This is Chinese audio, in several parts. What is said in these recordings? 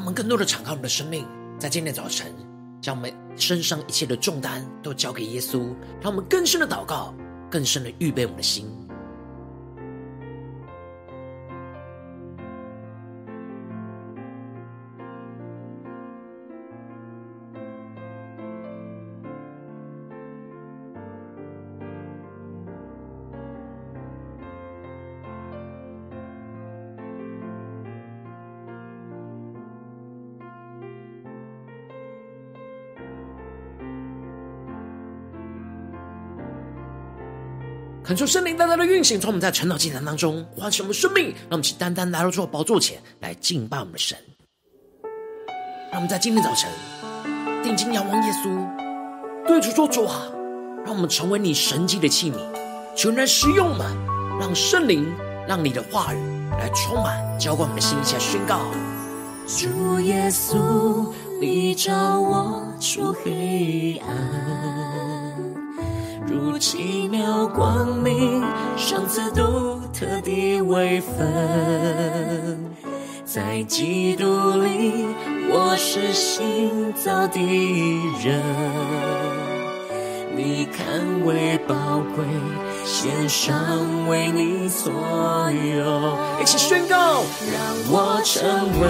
让我们更多的敞开我们的生命，在今天早晨，将我们身上一切的重担都交给耶稣，让我们更深的祷告，更深的预备我们的心。恳求圣灵单单的运行，从我们在晨祷祭坛当中唤醒我们生命，让我们去单单来到主的宝座前来敬拜我们的神。让我们在今天早晨定睛仰望耶稣，对主说主啊，让我们成为你神迹的器皿，求你来使用我们，让圣灵，让你的话语来充满浇灌我们的心，一起来宣告：主耶稣，你照我出黑暗。如奇妙光明，赏赐独特的位分，在基督里，我是新造的人。你看为宝贵，献上为你所有。一起宣告，让我成为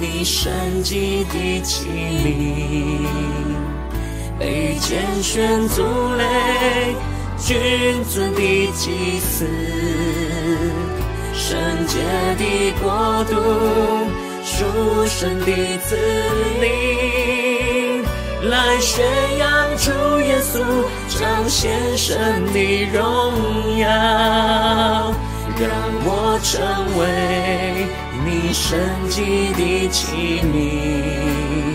你神迹的器皿。被拣选族类，君尊的祭司，圣洁的国度，属神的子民，来宣扬主耶稣，彰显神的荣耀，让我成为你圣洁的器皿。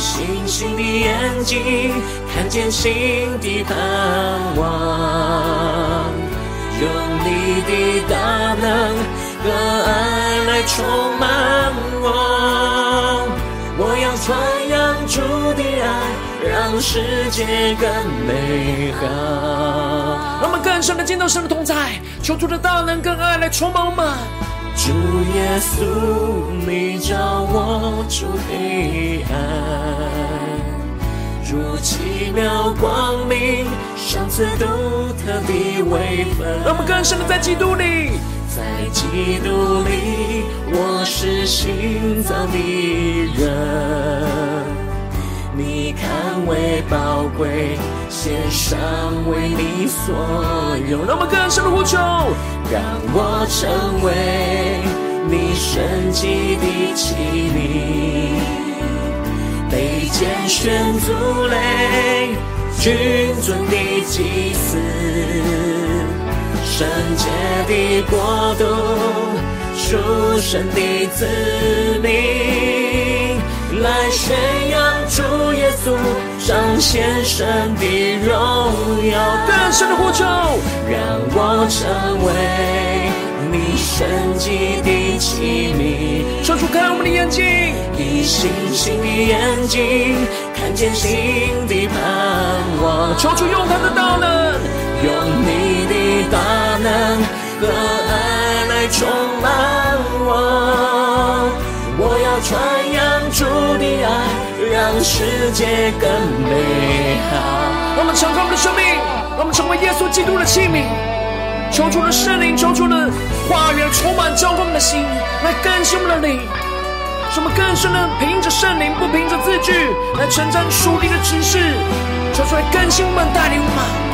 星星的眼睛看见新的盼望，用你的大能和爱来充满我。我要传扬主的爱，让世界更美好。让我们更深的见到神的同在，求主的大能跟爱来充满我们。主耶稣，你照我出黑暗，如奇妙光明，赏赐独特的微分。让我们更深的在基督里，在基督里，我是新造的人。你看为宝贵，献上为你所有。让我们更深的呼求，让我成为你神迹的器皿，被拣选族类，君尊的祭司，圣洁的国度，属神的子民，来宣扬主耶稣彰显神的荣耀。更深的呼求，让我成为你圣洁的器皿。求主开我们的眼睛，以星星的眼睛看见新的盼望。求主用他的大能，用你的大能和爱来充满我。我要传扬让世界更美好。让我们敞开我们的生命，让我们成为耶稣基督的器皿。求主的圣灵，求主的话语充满交光的心，来更新我们的灵。什么更深的凭着圣灵，不凭着字句，来承担属灵的知识，求出来更新我们，带领我们，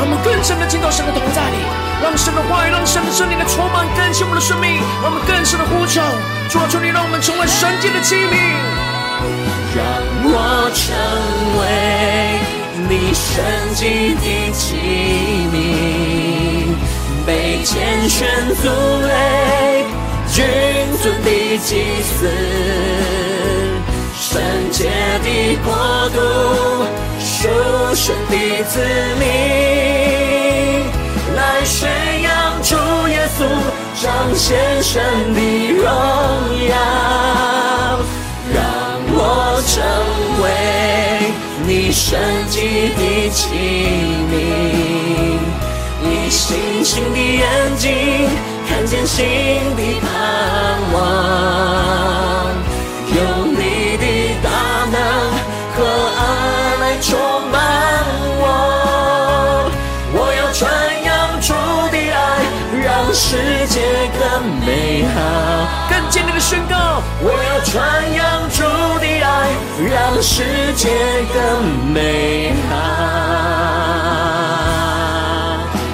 让我们更深的进到神的同在里，让神的话语，让神的圣灵来充满更新我们的生命，让我们更深的呼求，主啊，求你让我们成为神迹的器皿，让我成为你圣洁的器皿。被拣选族类，君尊的祭司，圣洁的国度，属神的子民，来宣扬主耶稣彰显神的荣耀，让我成为你圣洁的器皿。以星星的眼睛看见新的盼望，用你的大能和爱来充好。更坚定的宣告，我要传扬主的爱，让世界更美好。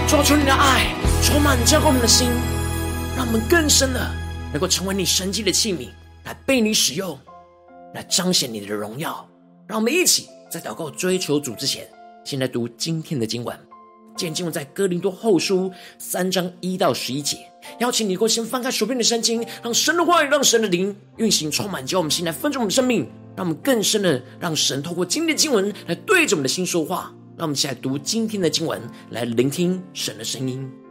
抓住你的爱充满浇灌我们的心，让我们更深的能够成为你神迹的器皿，来被你使用，来彰显你的荣耀。让我们一起在祷告追求主之前，先来读今天的经文。今天经文在哥林多后书三章一到十一节。邀请你能够先翻开手边的圣经，让神的话语，让神的灵运行充满，叫我们心来分盛我们的生命，让我们更深的让神透过今天的经文来对着我们的心说话。让我们一起来读今天的经文，来聆听神的声音。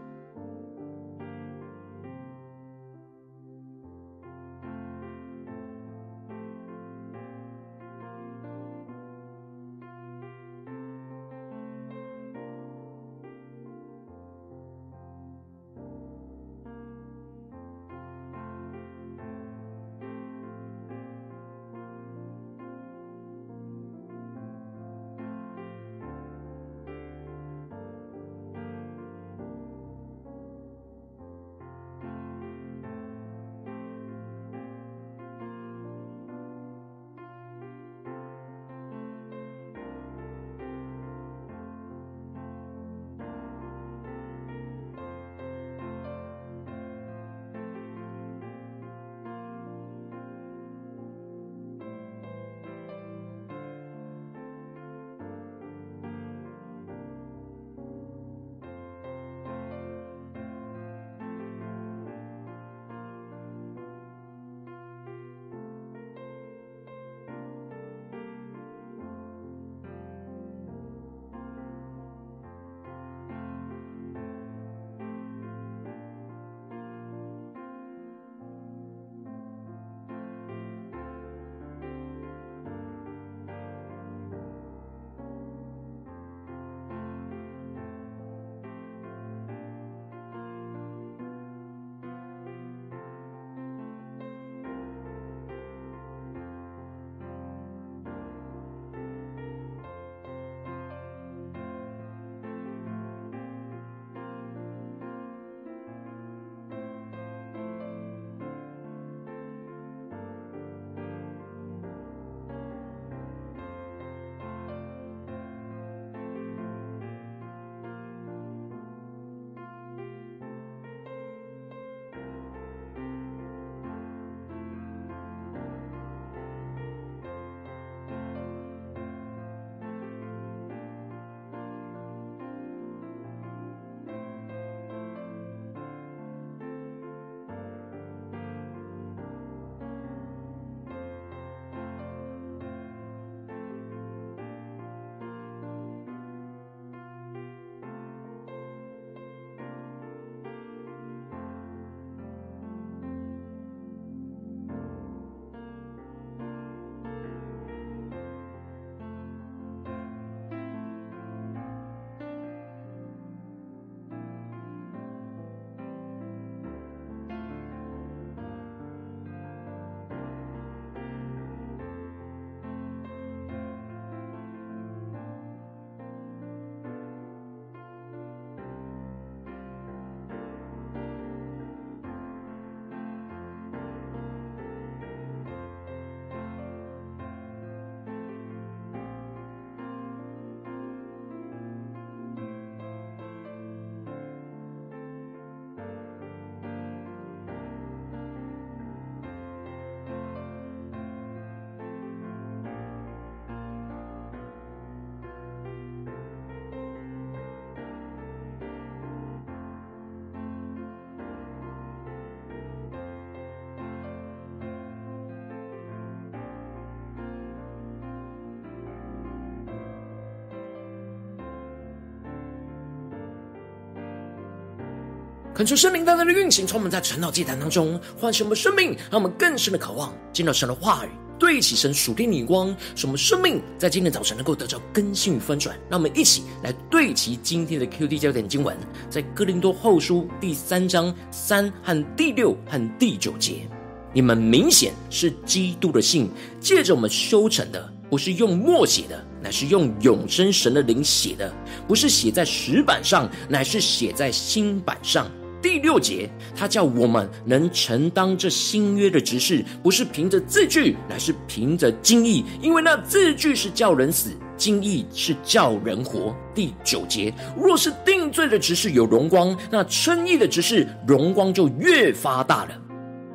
恳求圣灵大大的运行，充满在晨祷祭坛当中，唤醒我们生命，让我们更深的渴望见到神的话语，对齐神属天的光，使我们生命在今天早晨能够得到更新与翻转。让我们一起来对齐今天的 QD 焦点经文，在哥林多后书第三章三和第六和第九节，你们明显是基督的信，借着我们修成的，不是用墨写的，乃是用永生神的灵写的；不是写在石板上，乃是写在心板上。第六节，他叫我们能承担这新约的职事，不是凭着字句，乃是凭着经意。因为那字句是叫人死，经意是叫人活。第九节，若是定罪的职事有荣光，那称义的职事荣光就越发大了。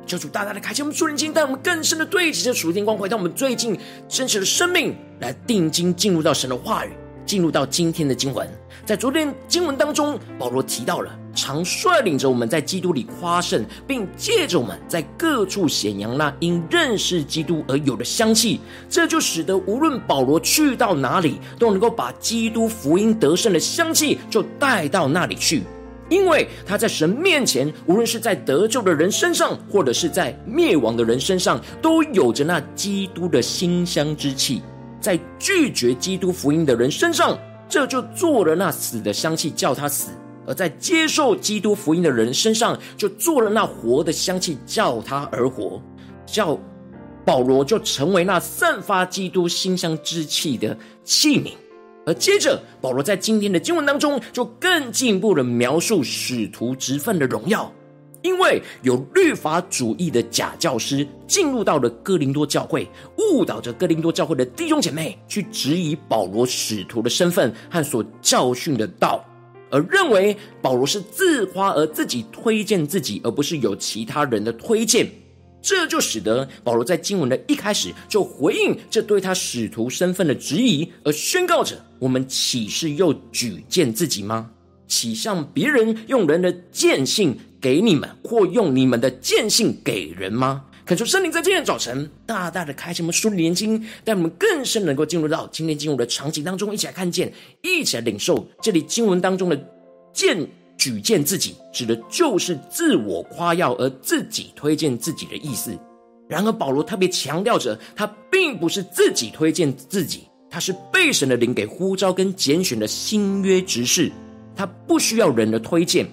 求主大大的开启我们属灵经，带我们更深的对齐这属天光，回到我们最近真实的生命，来定睛进入到神的话语，进入到今天的经文。在昨天经文当中，保罗提到了。常率领着我们在基督里夸胜，并借着我们在各处显扬那因认识基督而有的香气，这就使得无论保罗去到哪里，都能够把基督福音得胜的香气就带到那里去。因为他在神面前，无论是在得救的人身上，或者是在灭亡的人身上，都有着那基督的馨香之气；在拒绝基督福音的人身上，这就做了那死的香气，叫他死。而在接受基督福音的人身上，就做了那活的香气，叫他而活，叫保罗就成为那散发基督馨香之气的器皿。而接着，保罗在今天的经文当中，就更进一步的描述使徒职分的荣耀，因为有律法主义的假教师进入到了哥林多教会，误导着哥林多教会的弟兄姐妹，去质疑保罗使徒的身份和所教训的道。而认为保罗是自夸而自己推荐自己，而不是有其他人的推荐，这就使得保罗在经文的一开始就回应这对他使徒身份的质疑，而宣告着：我们岂是又举荐自己吗？岂向别人用人的荐信给你们，或用你们的荐信给人吗？恳求圣灵在今天早晨大大的开启我们属灵的眼睛，让我们更深能够进入到今天进入的场景当中，一起来看见，一起来领受这里经文当中的荐举荐自己，指的就是自我夸耀而自己推荐自己的意思。然而保罗特别强调着，他并不是自己推荐自己，他是被神的灵给呼召跟拣选的新约执事，他不需要人的推荐。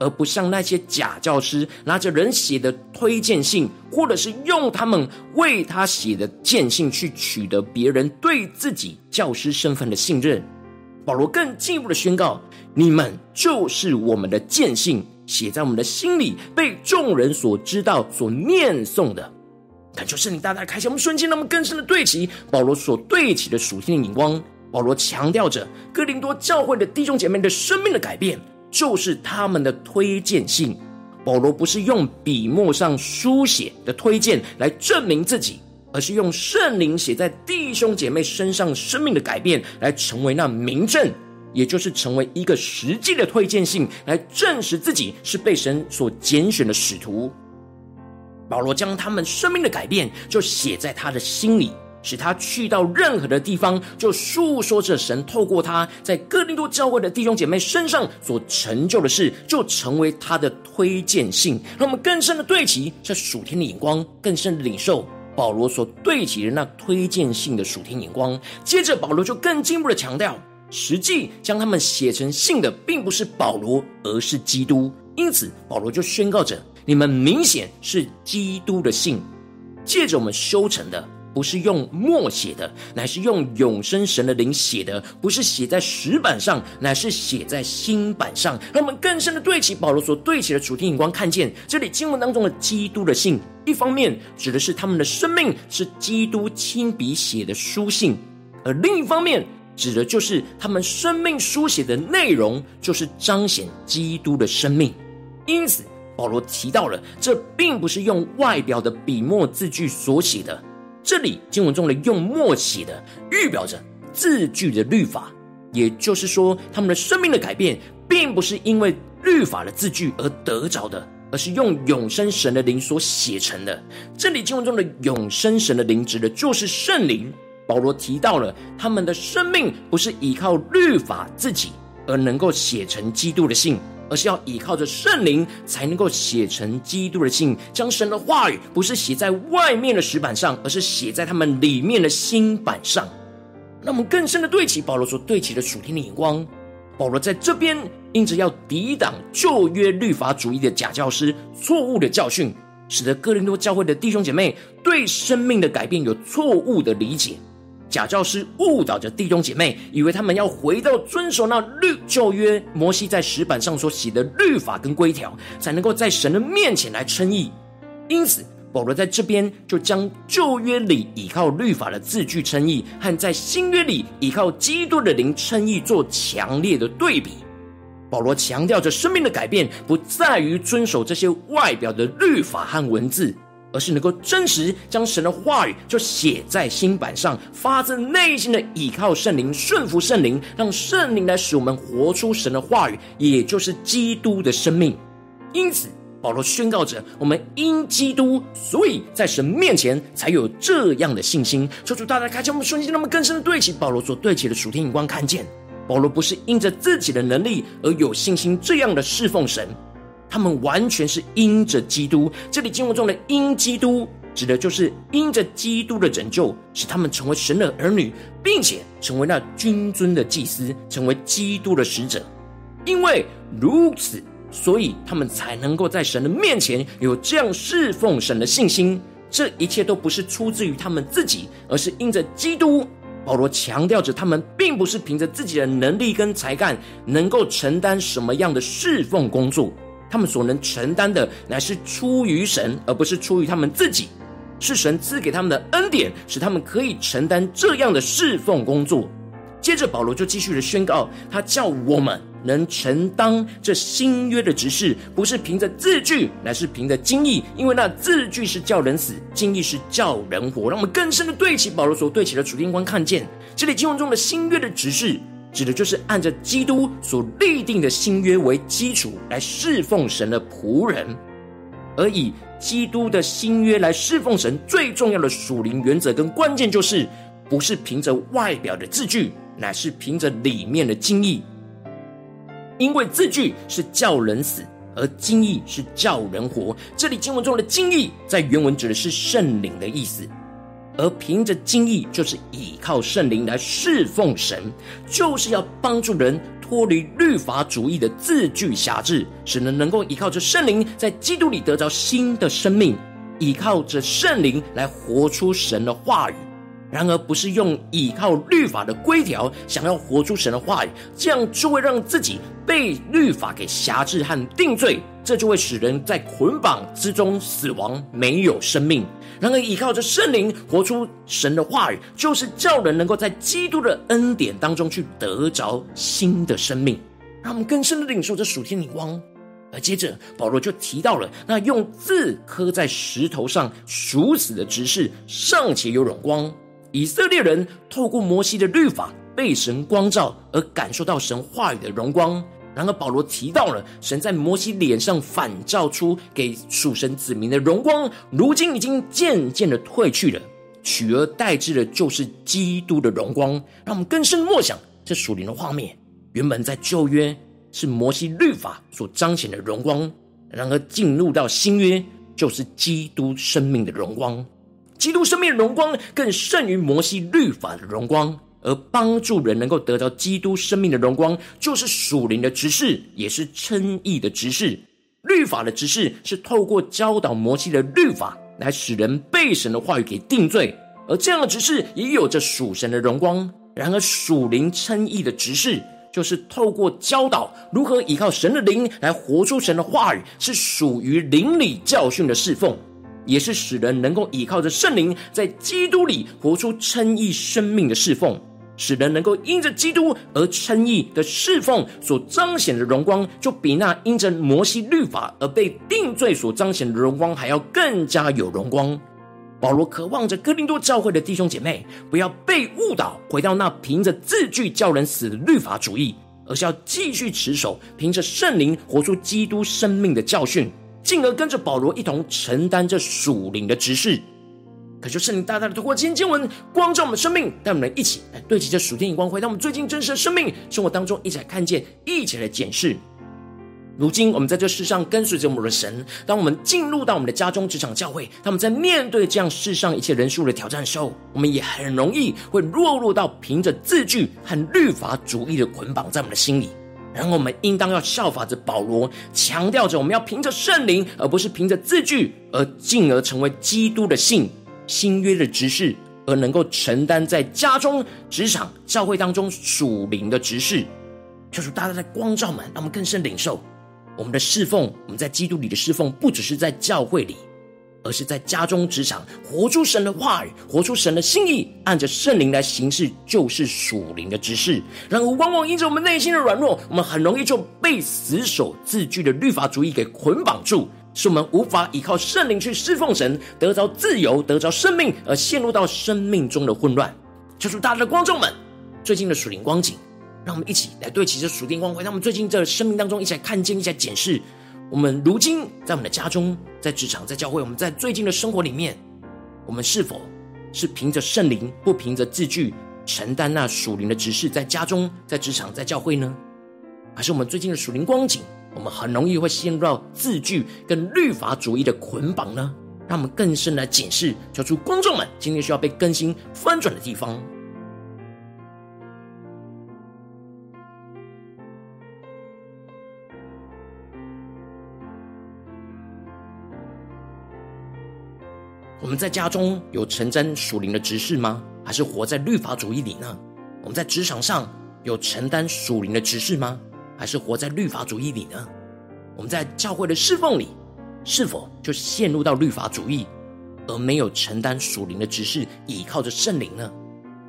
而不像那些假教师拿着人写的推荐信，或者是用他们为他写的荐信去取得别人对自己教师身份的信任。保罗更进一步的宣告：你们就是我们的荐信，写在我们的心里，被众人所知道、所念诵的。恳求圣灵大大开启我们瞬间，那么更深的对齐保罗所对齐的属性的眼光。保罗强调着哥林多教会的弟兄姐妹的生命的改变。就是他们的推荐信，保罗不是用笔墨上书写的推荐来证明自己，而是用圣灵写在弟兄姐妹身上生命的改变，来成为那明证，也就是成为一个实际的推荐信，来证实自己是被神所拣选的使徒。保罗将他们生命的改变就写在他的心里。使他去到任何的地方，就述说着神透过他在哥林多教会的弟兄姐妹身上所成就的事，就成为他的推荐信。让我们更深的对齐这属天的眼光，更深的领受保罗所对齐的那推荐信的属天眼光。接着，保罗就更进一步的强调，实际将他们写成信的，并不是保罗，而是基督。因此，保罗就宣告着：你们明显是基督的信，借着我们修成的。不是用墨写的，乃是用永生神的灵写的；不是写在石板上，乃是写在心板上。让我们更深的对齐保罗所对齐的主题眼光，看见这里经文当中的基督的信，一方面指的是他们的生命是基督亲笔写的书信，而另一方面指的就是他们生命书写的内容，就是彰显基督的生命。因此，保罗提到了，这并不是用外表的笔墨字句所写的。这里经文中的用墨写的，预表着字句的律法，也就是说，他们的生命的改变，并不是因为律法的字句而得着的，而是用永生神的灵所写成的。这里经文中的永生神的灵，指的就是圣灵。保罗提到了他们的生命不是依靠律法自己而能够写成基督的信，而是要依靠着圣灵才能够写成基督的信，将神的话语不是写在外面的石板上，而是写在他们里面的心板上。那我们更深的对齐保罗所对齐的属天的眼光。保罗在这边因着要抵挡旧约律法主义的假教师错误的教训，使得哥林多教会的弟兄姐妹对生命的改变有错误的理解。假教师误导着弟兄姐妹，以为他们要回到遵守那律旧约摩西在石板上所写的律法跟规条，才能够在神的面前来称义。因此，保罗在这边就将旧约里依靠律法的字句称义，和在新约里依靠基督的灵称义做强烈的对比。保罗强调着生命的改变，不在于遵守这些外表的律法和文字。而是能够真实将神的话语就写在心板上，发自内心的倚靠圣灵，顺服圣灵，让圣灵来使我们活出神的话语，也就是基督的生命。因此，保罗宣告着：我们因基督，所以在神面前才有这样的信心。求主大大开启我们瞬间，让我们更深的对齐保罗所对齐的属天眼光，看见保罗不是因着自己的能力而有信心这样的侍奉神。他们完全是因着基督，这里经文中的“因基督”指的就是因着基督的拯救，使他们成为神的儿女，并且成为那君尊的祭司，成为基督的使者。因为如此，所以他们才能够在神的面前有这样侍奉神的信心。这一切都不是出自于他们自己，而是因着基督。保罗强调着，他们并不是凭着自己的能力跟才干，能够承担什么样的侍奉工作。他们所能承担的，乃是出于神，而不是出于他们自己。是神赐给他们的恩典，使他们可以承担这样的侍奉工作。接着，保罗就继续的宣告，他叫我们能承担这新约的职事，不是凭着字句，乃是凭着经意。因为那字句是叫人死，经意是叫人活。让我们更深的对齐保罗所对齐的主天观，看见这里经文中的新约的职事。指的就是按着基督所立定的新约为基础来侍奉神的仆人，而以基督的新约来侍奉神，最重要的属灵原则跟关键就是，不是凭着外表的字句，乃是凭着里面的经意。因为字句是叫人死，而经意是叫人活。这里经文中的经意，在原文指的是圣灵的意思。而凭着精意，就是倚靠圣灵来侍奉神，就是要帮助人脱离律法主义的字句辖制，使人能够依靠着圣灵，在基督里得着新的生命，依靠着圣灵来活出神的话语。然而，不是用依靠律法的规条，想要活出神的话语，这样就会让自己被律法给辖制和定罪，这就会使人在捆绑之中死亡，没有生命。然而，依靠着圣灵活出神的话语，就是叫人能够在基督的恩典当中去得着新的生命，让我们更深的领受这属天的光。而接着，保罗就提到了那用字刻在石头上属死的执事，尚且有荣光。以色列人透过摩西的律法被神光照，而感受到神话语的荣光。然而，保罗提到了神在摩西脸上反照出给属神子民的荣光，如今已经渐渐的退去了，取而代之的就是基督的荣光。让我们更深默想这属灵的画面。原本在旧约是摩西律法所彰显的荣光，然而进入到新约就是基督生命的荣光。基督生命的荣光更胜于摩西律法的荣光。而帮助人能够得到基督生命的荣光，就是属灵的职事，也是称义的职事。律法的职事是透过教导摩西的律法，来使人被神的话语给定罪。而这样的职事也有着属神的荣光。然而属灵称义的职事，就是透过教导如何依靠神的灵来活出神的话语，是属于灵里教训的侍奉。也是使人能够依靠着圣灵，在基督里活出称义生命的侍奉。使人能够因着基督而称义的侍奉所彰显的荣光，就比那因着摩西律法而被定罪所彰显的荣光还要更加有荣光。保罗渴望着哥林多教会的弟兄姐妹不要被误导，回到那凭着字句叫人死的律法主义，而是要继续持守凭着圣灵活出基督生命的教训，进而跟着保罗一同承担这属灵的职事。可就圣灵大大的透过今天经文光照我们的生命，带我们一起来对齐这属天眼光，回到我们最近真实的生命生活当中，一起来看见，一起来检视。如今我们在这世上跟随着我们的神，当我们进入到我们的家中、职场、教会，当我们在面对这样世上一切人数的挑战的时候，我们也很容易会落入到凭着字句和律法主义的捆绑在我们的心里。然后我们应当要效法着保罗，强调着我们要凭着圣灵，而不是凭着字句，而进而成为基督的信、新约的执事，而能够承担在家中、职场、教会当中属灵的执事。求主大大的光照们，让我们更深领受。我们的侍奉，我们在基督里的侍奉，不只是在教会里，而是在家中、职场，活出神的话语，活出神的心意，按着圣灵来行事，就是属灵的执事。然而，往往因着我们内心的软弱，我们很容易就被死守字句的律法主义给捆绑住，是我们无法依靠圣灵去侍奉神，得着自由，得着生命，而陷入到生命中的混乱。求主大家的观众们，最近的属灵光景。让我们一起来对齐这属灵光辉。让我们最近在生命当中一起来看见，一起来检视，我们如今在我们的家中、在职场、在教会，我们在最近的生活里面，我们是否是凭着圣灵，不凭着字句，承担那属灵的职事，在家中、在职场、在教会呢？还是我们最近的属灵光景，我们很容易会陷入到字句跟律法主义的捆绑呢？让我们更深来检视，求出观众们今天需要被更新翻转的地方。我们在家中有承担属灵的职事吗？还是活在律法主义里呢？我们在职场上有承担属灵的职事吗？还是活在律法主义里呢？我们在教会的侍奉里，是否就陷入到律法主义，而没有承担属灵的职事，倚靠着圣灵呢？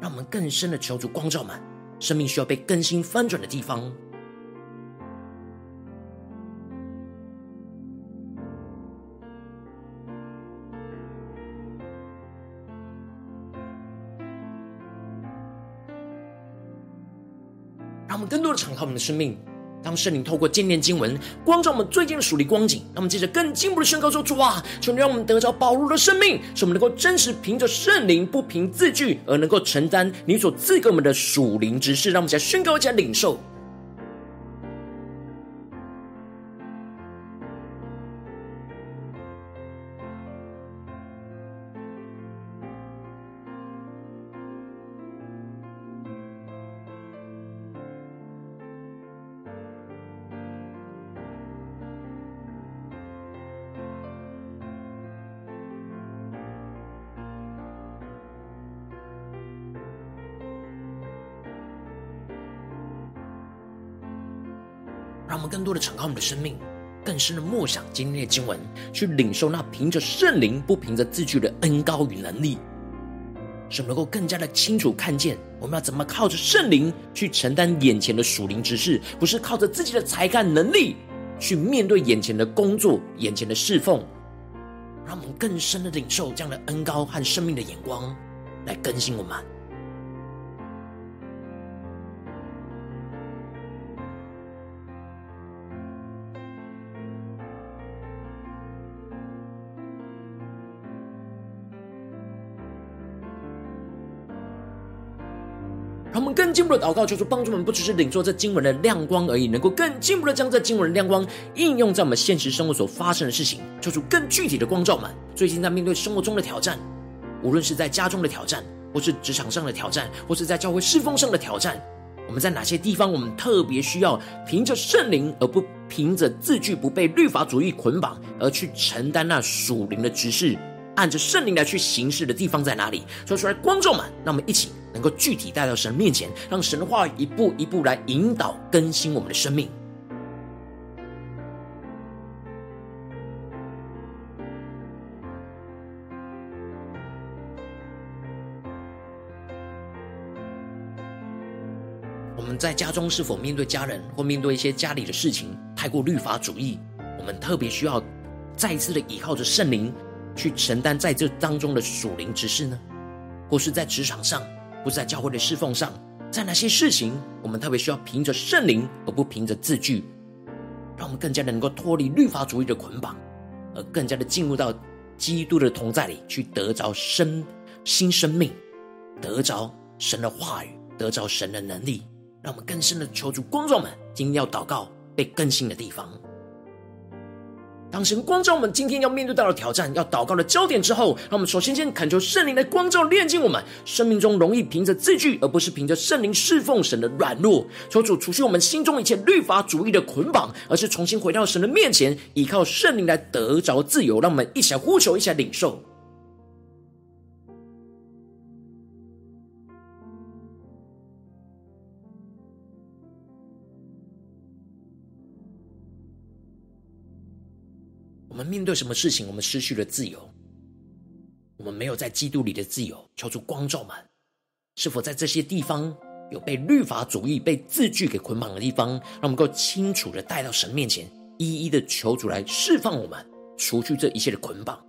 让我们更深的求主光照满生命需要被更新翻转的地方。让我们更多的敞开我们的生命，当圣灵透过纪念经文光照我们最近的属灵光景，那么接着更进一步的宣告说：主啊，求你让我们得着保罗的生命，使我们能够真实凭着圣灵，不凭字句，而能够承担你所赐给我们的属灵之事。让我们再宣告，一下领受。更多的敞开我们的生命，更深的默想今天的经文，去领受那凭着圣灵不凭着字句的恩高与能力，使我们能够更加的清楚看见，我们要怎么靠着圣灵去承担眼前的属灵之事，不是靠着自己的才干能力去面对眼前的工作、眼前的侍奉。让我们更深的领受这样的恩高和生命的眼光，来更新我们。进一步的祷告，求主帮助我们，不只是领受这经文的亮光而已，能够更进一步的将这经文的亮光应用在我们现实生活所发生的事情，求主更具体的光照们。最近在面对生活中的挑战，无论是在家中的挑战，或是职场上的挑战，或是在教会侍奉上的挑战，我们在哪些地方，我们特别需要凭着圣灵，而不凭着字句，不被律法主义捆绑，而去承担那属灵的职事，按着圣灵来去行事的地方在哪里？说出来，观众们，让我们一起。能够具体带到神面前，让神的话一步一步来引导更新我们的生命。我们在家中是否面对家人或面对一些家里的事情太过律法主义？我们特别需要再一次的依靠着圣灵去承担在这当中的属灵之事呢？或是在职场上？不在教会的侍奉上，在哪些事情，我们特别需要凭着圣灵，而不凭着字句，让我们更加的能够脱离律法主义的捆绑，而更加的进入到基督的同在里，去得着生新生命，得着神的话语，得着神的能力，让我们更深的求主观众们，今天要祷告被更新的地方。当神光照我们今天要面对到的挑战，要祷告的焦点之后，让我们首先先恳求圣灵来光照炼净我们生命中容易凭着字句，而不是凭着圣灵侍奉神的软弱。求主除去我们心中一切律法主义的捆绑，而是重新回到神的面前，依靠圣灵来得着自由。让我们一起来呼求，一起来领受。面对什么事情，我们失去了自由？我们没有在基督里的自由。求主光照们，是否在这些地方有被律法主义、被字句给捆绑的地方？让我们够清楚的带到神面前，一一的求主来释放我们，除去这一切的捆绑。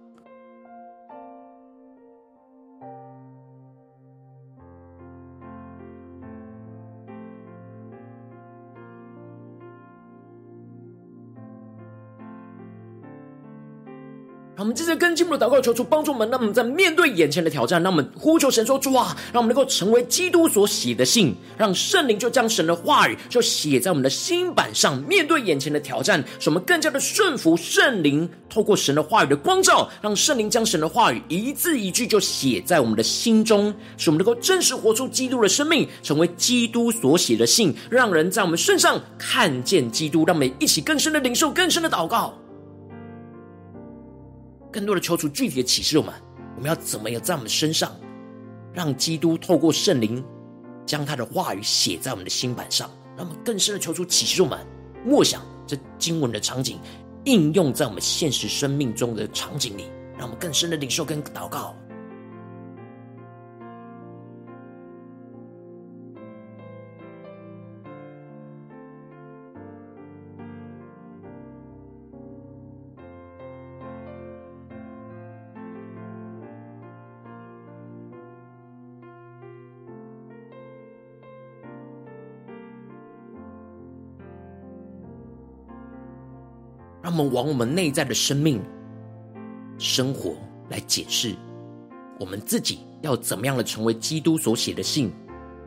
我们接着跟进我们的祷告，求主帮助我们。让我们在面对眼前的挑战，让我们呼求神说：“主啊，让我们能够成为基督所写的信，让圣灵就将神的话语就写在我们的心板上。面对眼前的挑战，使我们更加的顺服圣灵，透过神的话语的光照，让圣灵将神的话语一字一句就写在我们的心中，使我们能够真实活出基督的生命，成为基督所写的信，让人在我们身上看见基督。让我们一起更深的领受，更深的祷告。”更多的求出具体的启示我们，我们要怎么样在我们身上，让基督透过圣灵将他的话语写在我们的心板上，让我们更深的求出启示我们，默想这经文的场景，应用在我们现实生命中的场景里，让我们更深的领受跟祷告。我们往我们内在的生命、生活来解释，我们自己要怎么样的成为基督所写的信，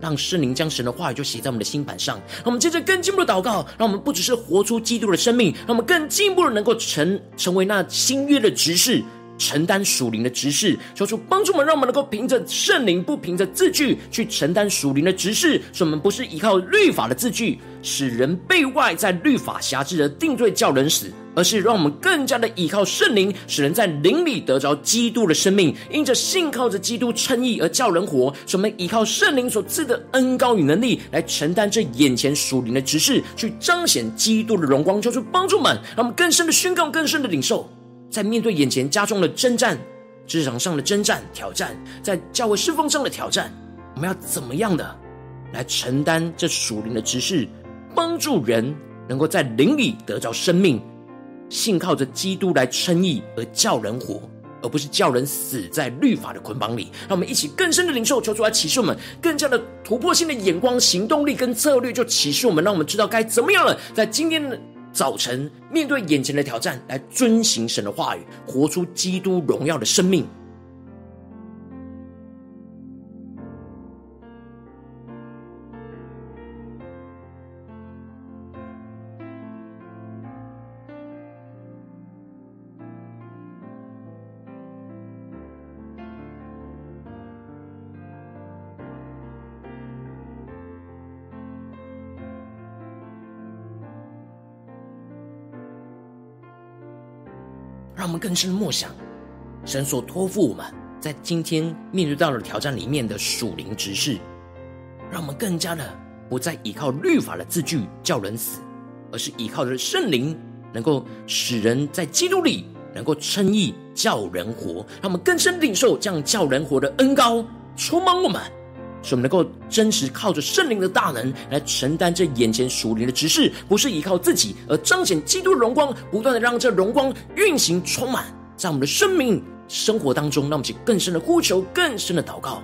让圣灵将神的话语就写在我们的心板上。让我们接着更进一步的祷告，让我们不只是活出基督的生命，让我们更进一步的能够成成为那新约的执事。承担属灵的职事，求主帮助我们，让我们能够凭着圣灵，不凭着字句去承担属灵的职事。使我们不是依靠律法的字句，使人被外在律法辖制的定罪叫人死，而是让我们更加的依靠圣灵，使人在灵里得着基督的生命，因着信靠着基督称义而叫人活。使我们依靠圣灵所赐的恩膏与能力，来承担这眼前属灵的职事，去彰显基督的荣光。求主帮助我们，让我们更深的宣告，更深的领受。在面对眼前加重的征战、职场上的征战挑战，在教会侍奉上的挑战，我们要怎么样的来承担这属灵的职事，帮助人能够在灵里得着生命，信靠着基督来称义而叫人活，而不是叫人死在律法的捆绑里。让我们一起更深的领受，求主来启示我们更加的突破性的眼光、行动力跟策略，就启示我们，让我们知道该怎么样了。在今天的。早晨，面对眼前的挑战，来遵行神的话语，活出基督荣耀的生命。更深的默想，神所托付我们在今天面对到的挑战里面的属灵之事，让我们更加的不再依靠律法的字句叫人死，而是依靠着圣灵，能够使人在基督里能够称义叫人活。让我们更深领受这样叫人活的恩膏，充满我们。使我们能够真实靠着圣灵的大能来承担这眼前属灵的职事，不是依靠自己，而彰显基督的荣光，不断的让这荣光运行充满在我们的生命生活当中，让我们去更深的呼求，更深的祷告。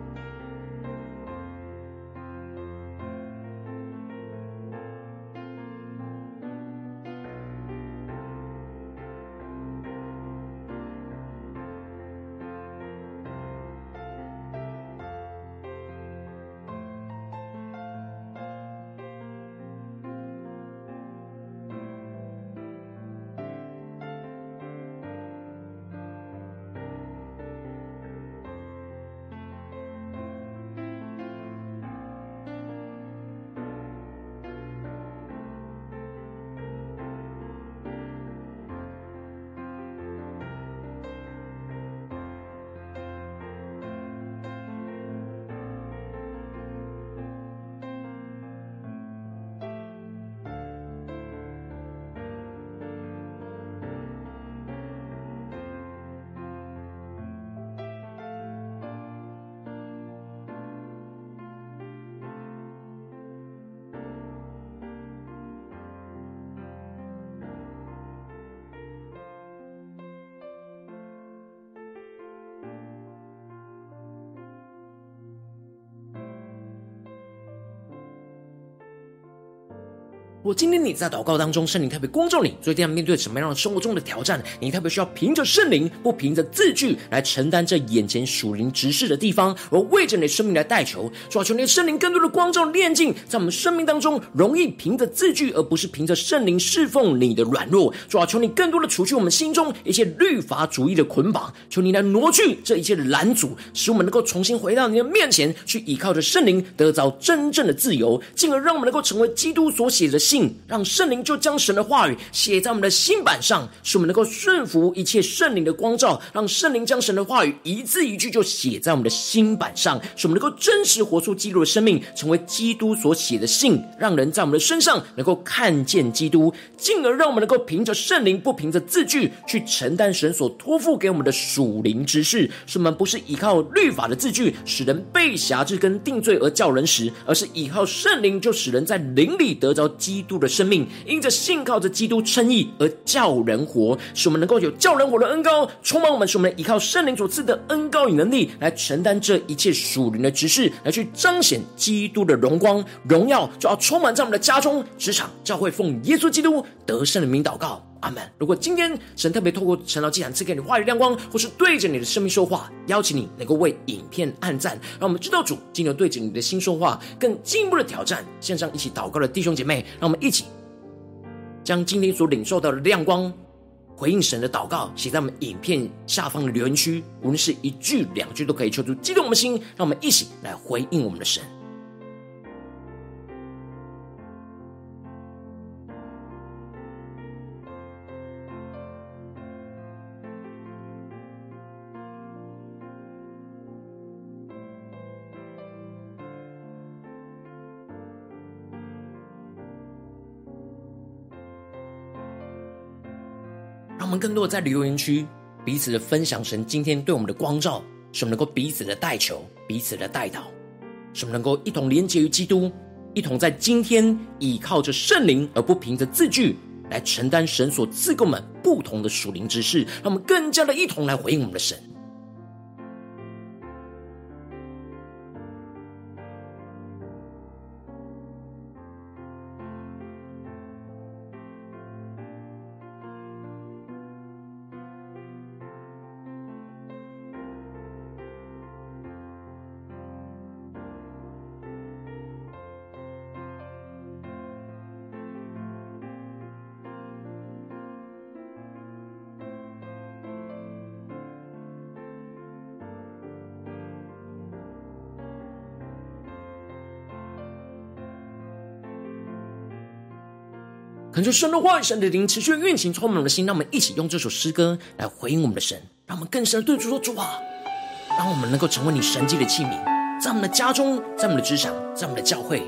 如果今天你在祷告当中，圣灵特别光照你，最近要面对什么样的生活中的挑战？你特别需要凭着圣灵，不凭着字句来承担这眼前属灵职事的地方，而为着你的生命来代求。主啊，求你的圣灵更多的光照炼净，在我们生命当中容易凭着字句，而不是凭着圣灵侍奉你的软弱。主啊，求你更多的除去我们心中一切律法主义的捆绑，求你来挪去这一切的拦阻，使我们能够重新回到你的面前，去依靠着圣灵，得着真正的自由，进而让我们能够成为基督所写的。信，让圣灵就将神的话语写在我们的心板上，使我们能够顺服一切圣灵的光照。让圣灵将神的话语一字一句就写在我们的心板上，使我们能够真实活出基督的生命，成为基督所写的信，让人在我们的身上能够看见基督，进而让我们能够凭着圣灵，不凭着字句，去承担神所托付给我们的属灵之事。使我们不是依靠律法的字句，使人被辖制跟定罪而叫人死，而是依靠圣灵，就使人在灵里得着基。基督的生命，因着信靠着基督称义而叫人活，使我们能够有叫人活的恩膏充满我们，使我们依靠圣灵所赐的恩膏与能力来承担这一切属灵的职事，来去彰显基督的荣光荣耀，就要充满在我们的家中、职场、教会，奉耶稣基督得胜的名祷告，阿门。如果今天神特别透过晨祷祭坛赐给你话语亮光，或是对着你的生命说话，邀请你能够为影片按赞，让我们知道主今天对着你的心说话，更进一步的挑战。线上一起祷告的弟兄姐妹，让我们一起将今天所领受到的亮光，回应神的祷告，写在我们影片下方的留言区，无论是一句两句都可以，求主激动我们的心，让我们一起来回应我们的神。我们更多的在留言区彼此的分享神今天对我们的光照，使我们能够彼此的代求，彼此的代祷，使我们能够一同连接于基督，一同在今天倚靠着圣灵，而不凭着字句来承担神所赐给我们不同的属灵之事，让我们更加的一同来回应我们的神。恳求神的话语、神的灵持续运行，充满我们的心。让我们一起用这首诗歌来回应我们的神，让我们更深的对主说：“主啊，让我们能够成为你神迹的器皿，在我们的家中，在我们的职场，在我们的教会，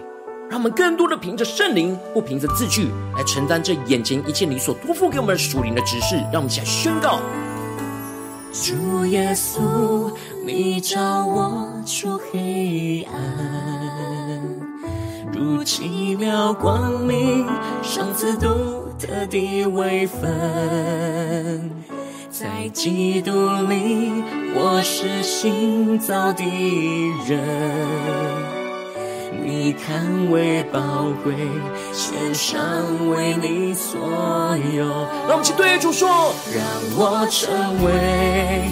让我们更多的凭着圣灵，不凭着字句，来承担这眼前一切你所托付给我们的属灵的指示。让我们一起来宣告：主耶稣，你照我出黑暗，如奇妙光明，上次独特的微分。在基督里，我是新造的人。你看为宝贵，献上为你所有。让我们一起对主说：让我成为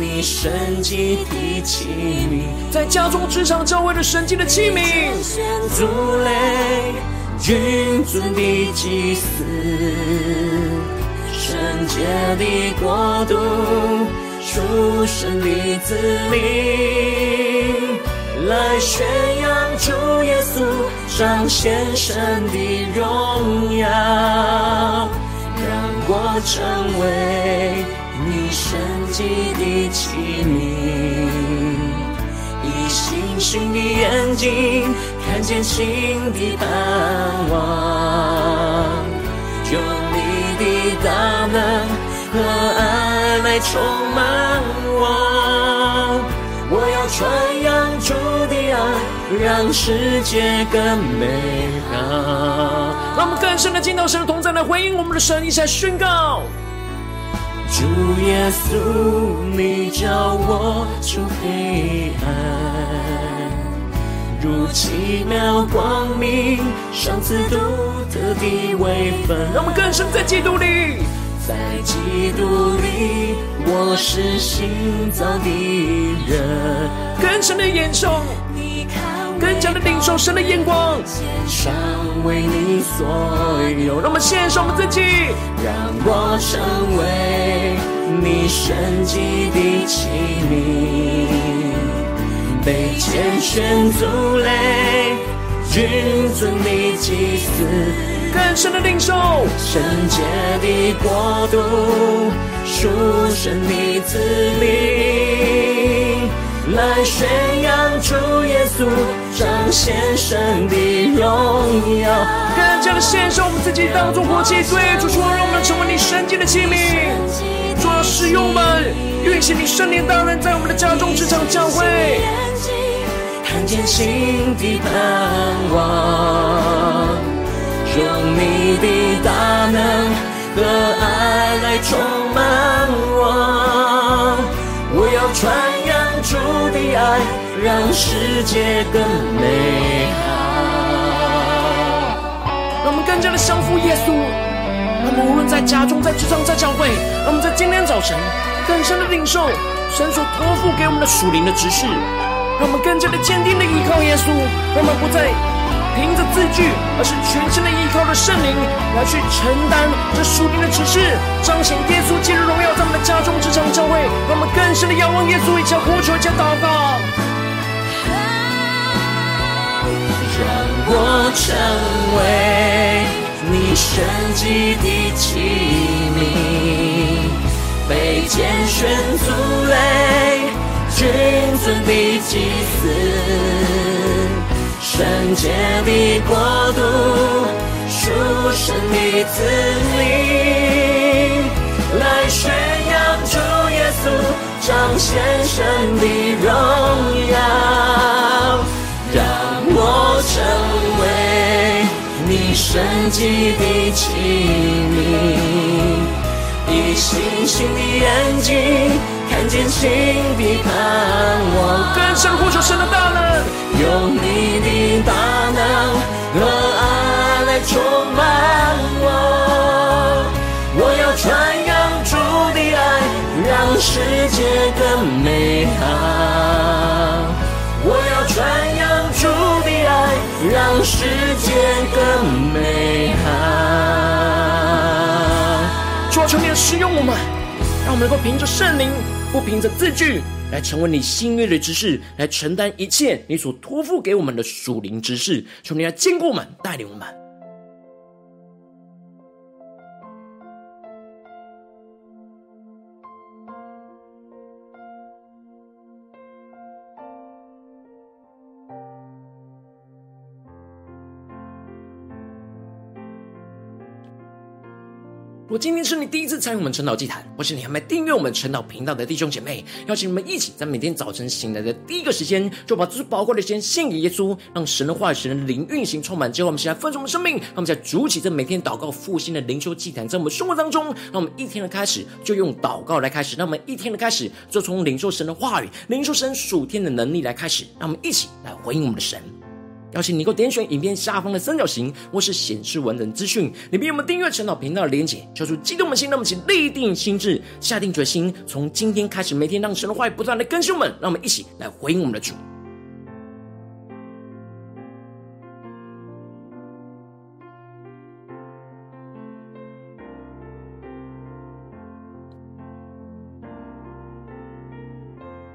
你神迹的器皿，在家中、职场、教会的神迹的器皿。族类，君尊的祭司，圣洁的国度，属神的子民。来宣扬主耶稣，彰显神的荣耀，让我成为你神迹的器皿，以星星的眼睛看见新的盼望，用你的大能和爱来充满我，我要传扬主。让世界更美好。让我们更深的进到神的同在来回应我们的神，一起来宣告：主耶稣，你照我出黑暗，如奇妙光明，赏赐独特的位分。让我们更深在基督里，在基督里，我是新造的人。更深的眼中。更加的领受神的眼光，献上为你所有。让我们献上我们自己，让我成为你神迹的器皿，被拣选族类，君尊你祭司，更深的领受，圣洁的国度，属神的子民，来宣扬主耶稣。彰显神的荣耀，更加的献上我们自己当作活祭，对主说，让我们成为你圣洁的器皿，主要使用我们，运行你圣灵大能在我们的家中、职场、教会，看见新的盼望，用你的大能和爱来充满我，我要传扬主的爱。让世界更美好。让我们更加的降服耶稣。让我们无论在家中、在职场、在教会，让我们在今天早晨更深的领受神所托付给我们的属灵的指示。让我们更加的坚定的依靠耶稣。让我们不再凭着字句，而是全心的依靠着圣灵来去承担这属灵的指示，彰显耶稣基督荣耀在我们的家中、职场、教会。让我们更深的仰望耶稣，一起呼求，一起祷告。让我成为你神迹的器皿，被拣选族类，君尊的祭司，圣洁的国度，属神的子民，来宣扬主耶稣，彰显神的荣耀，让我成为。你神迹的器皿，以星星的眼睛看见新的盼望。更深呼求神的大能，用你的大能和爱来充满我。我要传扬主的爱，让世界更美好。我要传扬主。让世界更美好。主啊，求你使用我们，让我们能够凭着圣灵，不凭着字句，来成为你新约的执事，来承担一切你所托付给我们的属灵执事。求你来坚固我们，带领我们。果今天是你第一次参与我们晨祷祭坛，或是你还没订阅我们晨祷频道的弟兄姐妹，邀请你们一起在每天早晨醒来的第一个时间，就把最宝贵的时间献给耶稣，让神的话语、神的灵运行充满，之后我们现在分盛我们生命，让我们在主起这每天祷告复兴的灵修祭坛，在我们生活当中，让我们一天的开始就用祷告来开始，让我们一天的开始就从领受神的话语、领受神属天的能力来开始，让我们一起来回应我们的神。邀请你够点选影片下方的三角形，或是显示文本资讯里面有我们订阅晨祷频道的连结，叫出激动的心，让我们一起立定心志，下定决心，从今天开始，每天让神的话语不断的更新我们，让我们一起来回应我们的主。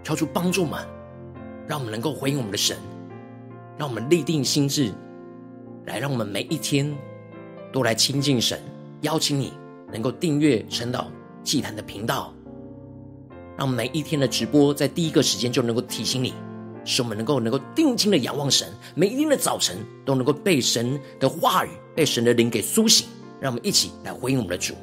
求主帮助我们，让我们能够回应我们的神。让我们立定心志，来让我们每一天都来亲近神。邀请你能够订阅晨祷祭坛的频道，让每一天的直播在第一个时间就能够提醒你，使我们能够能够定睛的仰望神。每一天的早晨都能够被神的话语、被神的灵给苏醒。让我们一起来回应我们的主。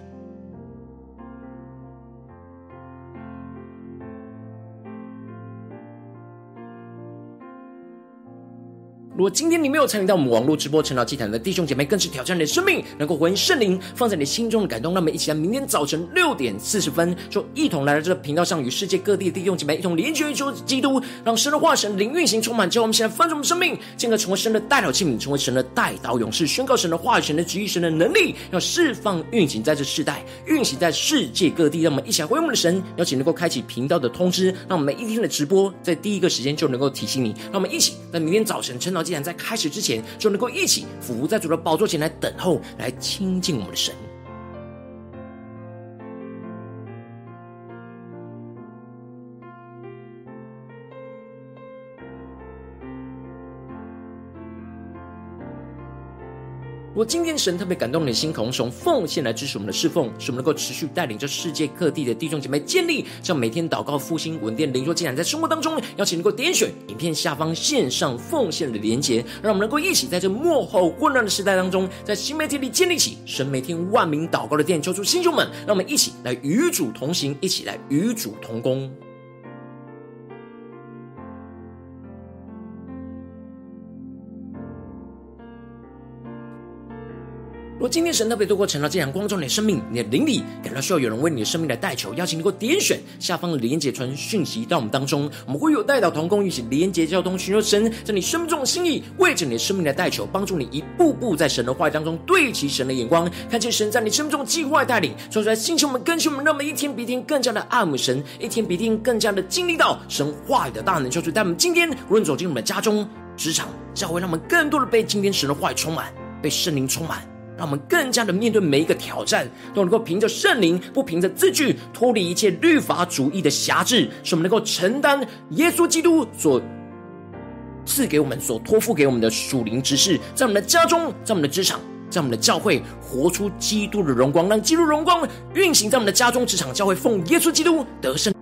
如果今天你没有参与到我们网络直播晨祷祭坛的弟兄姐妹，更是挑战你的生命，能够回应圣灵放在你心中的感动。那我们一起在明天早晨六点四十分，就一同来到这个频道上，与世界各地的弟兄姐妹一同连接于基督，让神的化、神灵运行充满。之后，我们现在翻转我们生命，进而成为神的代表器皿，成为神的代祷勇士，宣告神的话语、神的旨意、神的能力，要释放运行在这世代，运行在世界各地。让我们一起来回应我们的神，邀请能够开启频道的通知，让我们每一天的直播在第一个时间就能够提醒你。让我们一起在明天早晨晨祷竟然在开始之前，就能够一起伏在主的宝座前来等候，来亲近我们的神。如果今天神特别感动你的心，可能从奉献来支持我们的侍奉，使我们能够持续带领着世界各地的弟兄姐妹建立像每天祷告复兴稳定灵修进展，在生活当中，邀请能够点选影片下方线上奉献的连结，让我们能够一起在这幕后混乱的时代当中，在新媒体里建立起神每天万名祷告的殿，求主弟兄们，让我们一起来与主同行，一起来与主同工。如果今天神特别透过成了这样光照你的生命，你的灵里感到需要有人为你的生命来代求，邀请你给我点选下方的连结传讯息到我们当中，我们会有代祷同工一起连结交通，寻求神在你生命中的心意，为着你的生命来代求，帮助你一步步在神的话语当中对齐神的眼光，看见神在你生命中的计划带领，说出来，星球们更新我们，让每一天比一天更加的爱慕神，一天比一天更加的经历到神话语的大能，就是，带我们今天无论走进我们的家中、职场、教会，让我们更多的被今天神的话语充满，被圣灵充满。让我们更加的面对每一个挑战，都能够凭着圣灵，不凭着字句，脱离一切律法主义的辖制，使我们能够承担耶稣基督所赐给我们、所托付给我们的属灵之事，在我们的家中，在我们的职场，在我们的教会，活出基督的荣光，让基督荣光运行在我们的家中、职场、教会，奉耶稣基督得胜。